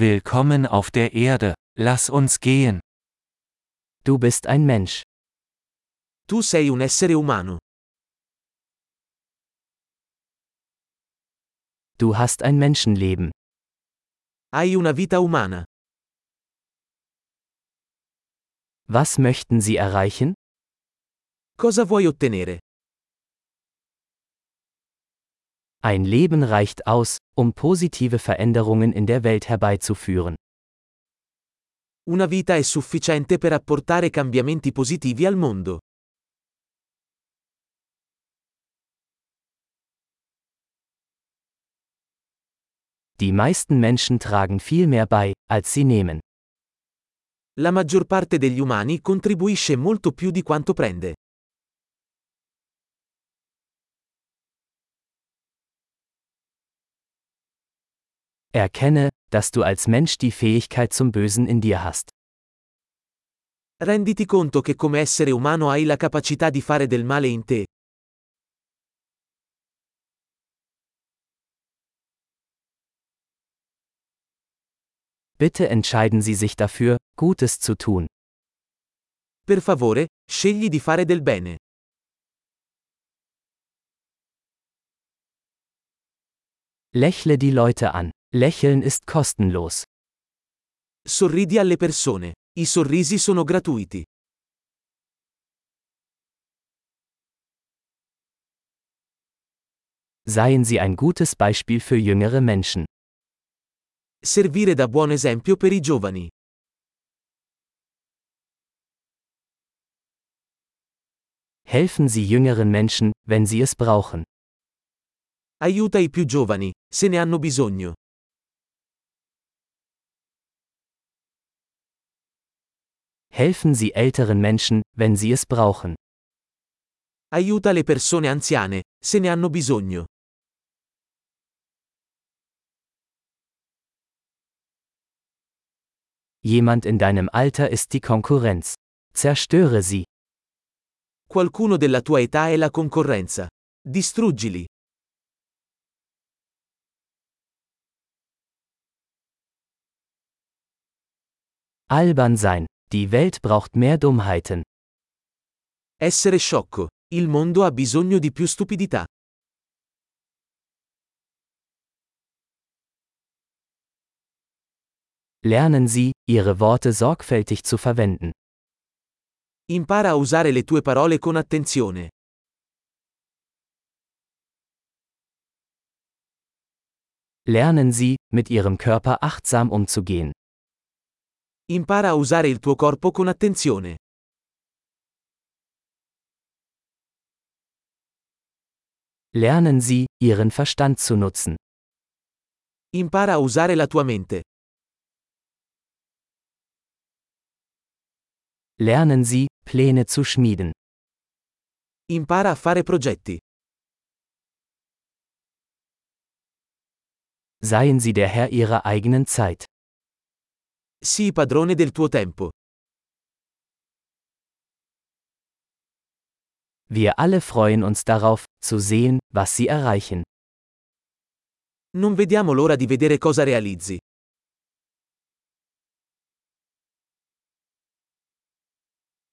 Willkommen auf der Erde, lass uns gehen. Du bist ein Mensch. Tu sei un essere umano. Du hast ein Menschenleben. Hai una vita umana. Was möchten Sie erreichen? Cosa vuoi ottenere? Ein Leben reicht aus, um positive Veränderungen in der Welt herbeizuführen. Una vita è sufficiente per apportare cambiamenti positivi al mondo. Die meisten Menschen tragen viel mehr bei, als sie nehmen. La maggior parte degli umani contribuisce molto più di quanto prende. Erkenne, dass du als Mensch die Fähigkeit zum Bösen in dir hast. Renditi conto che come essere umano hai la capacità di fare del male in te. Bitte entscheiden Sie sich dafür, Gutes zu tun. Per favore, scegli di fare del bene. Lächle die Leute an. Lächeln ist kostenlos. Sorridi alle persone. I sorrisi sono gratuiti. Seien Sie ein gutes Beispiel für jüngere Menschen. Servire da buon esempio per i giovani. Helfen Sie jüngeren Menschen, wenn sie es brauchen. Aiuta i più giovani, se ne hanno bisogno. Helfen Sie älteren Menschen, wenn sie es brauchen. Aiuta le persone anziane, se ne hanno bisogno. Jemand in deinem Alter ist die Konkurrenz. Zerstöre sie. Qualcuno della tua età è la concorrenza. Distruggili. Albern sein. Die Welt braucht mehr Dummheiten. Essere sciocco. Il mondo ha bisogno di più stupidità. Lernen Sie, Ihre Worte sorgfältig zu verwenden. Impara a usare le tue parole con attenzione. Lernen Sie, mit Ihrem Körper achtsam umzugehen. Impara a usare il tuo corpo con attenzione. Lernen Sie, Ihren Verstand zu nutzen. Impara a usare la tua mente. Lernen Sie, Pläne zu schmieden. Impara a fare progetti. Seien Sie der Herr Ihrer eigenen Zeit. Sii padrone del tuo tempo. Wir alle freuen uns darauf, zu sehen, was Sie erreichen. Non vediamo l'ora di vedere cosa realizzi.